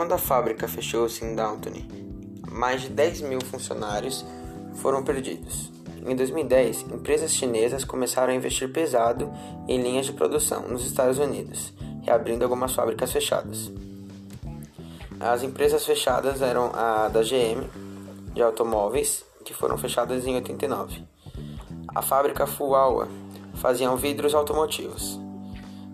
Quando a fábrica fechou-se em Downton, mais de 10 mil funcionários foram perdidos. Em 2010, empresas chinesas começaram a investir pesado em linhas de produção nos Estados Unidos, reabrindo algumas fábricas fechadas. As empresas fechadas eram a da GM, de automóveis, que foram fechadas em 89. A fábrica Fuawa faziam vidros automotivos.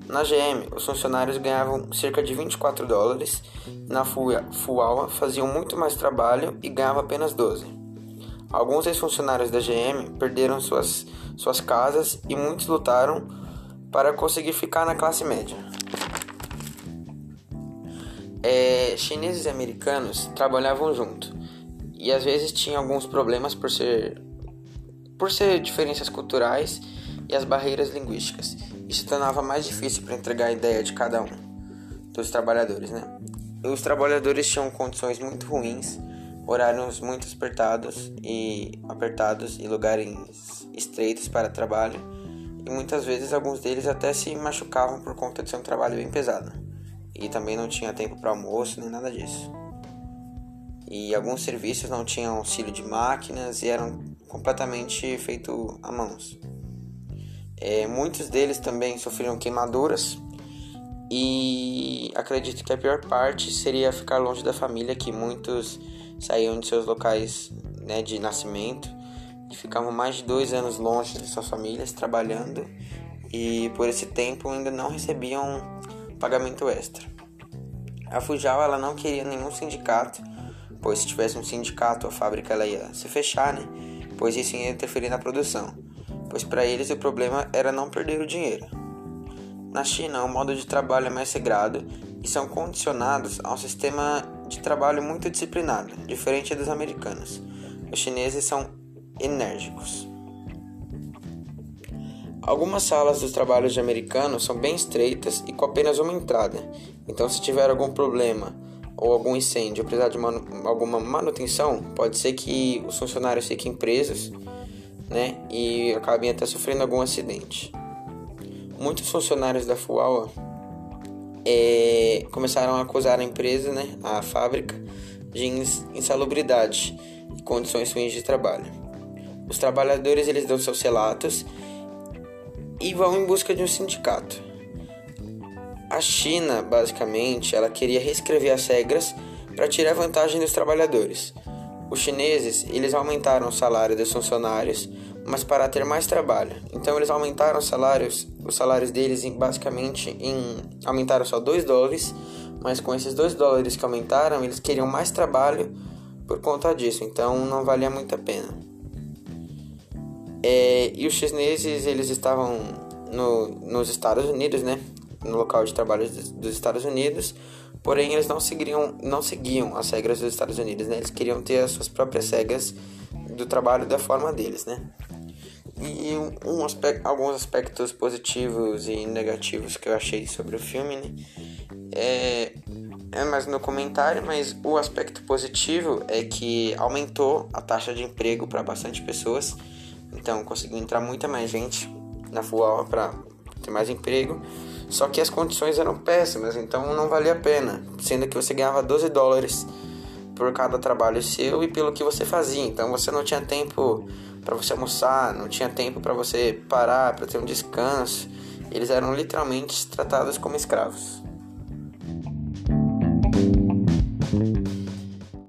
Na GM, os funcionários ganhavam cerca de 24 dólares, na Fuawa faziam muito mais trabalho e ganhavam apenas 12. Alguns ex-funcionários da GM perderam suas, suas casas e muitos lutaram para conseguir ficar na classe média. É, chineses e americanos trabalhavam junto e às vezes tinham alguns problemas por ser por ser diferenças culturais e as barreiras linguísticas. Isso tornava mais difícil para entregar a ideia de cada um dos trabalhadores, né? Os trabalhadores tinham condições muito ruins, horários muito apertados e apertados e lugares estreitos para trabalho, e muitas vezes alguns deles até se machucavam por conta de ser um trabalho bem pesado e também não tinha tempo para almoço nem nada disso. E alguns serviços não tinham auxílio de máquinas e eram completamente feitos a mãos. É, muitos deles também sofreram queimaduras e acredito que a pior parte seria ficar longe da família, que muitos saíam de seus locais né, de nascimento e ficavam mais de dois anos longe de suas famílias trabalhando e por esse tempo ainda não recebiam pagamento extra. A Fujal ela não queria nenhum sindicato, pois se tivesse um sindicato a fábrica ela ia se fechar, né? Pois isso ia interferir na produção, pois para eles o problema era não perder o dinheiro. Na China, o modo de trabalho é mais sagrado e são condicionados a um sistema de trabalho muito disciplinado, diferente dos americanos. Os chineses são enérgicos. Algumas salas dos trabalhos de americanos são bem estreitas e com apenas uma entrada, então se tiver algum problema ou algum incêndio ou precisar de manu alguma manutenção, pode ser que os funcionários fiquem presos né, e acabem até sofrendo algum acidente. Muitos funcionários da FUAL é, começaram a acusar a empresa, né, a fábrica, de insalubridade e condições ruins de trabalho. Os trabalhadores eles dão seus relatos e vão em busca de um sindicato. A China, basicamente, ela queria reescrever as regras para tirar vantagem dos trabalhadores. Os chineses, eles aumentaram o salário dos funcionários, mas para ter mais trabalho. Então eles aumentaram os salários, os salários deles em, basicamente em aumentaram só 2 dólares, mas com esses 2 dólares que aumentaram, eles queriam mais trabalho por conta disso, então não valia muito a pena. É, e os chineses eles estavam no, nos Estados Unidos, né? No local de trabalho dos Estados Unidos, porém eles não seguiam, não seguiam as regras dos Estados Unidos, né? Eles queriam ter as suas próprias regras do trabalho da forma deles, né? E um aspecto, alguns aspectos positivos e negativos que eu achei sobre o filme, né? É, é mais no comentário, mas o aspecto positivo é que aumentou a taxa de emprego para bastante pessoas então conseguiu entrar muita mais gente na FUAL para ter mais emprego. Só que as condições eram péssimas, então não valia a pena. Sendo que você ganhava 12 dólares por cada trabalho seu e pelo que você fazia. Então você não tinha tempo para você almoçar, não tinha tempo para você parar, para ter um descanso. Eles eram literalmente tratados como escravos.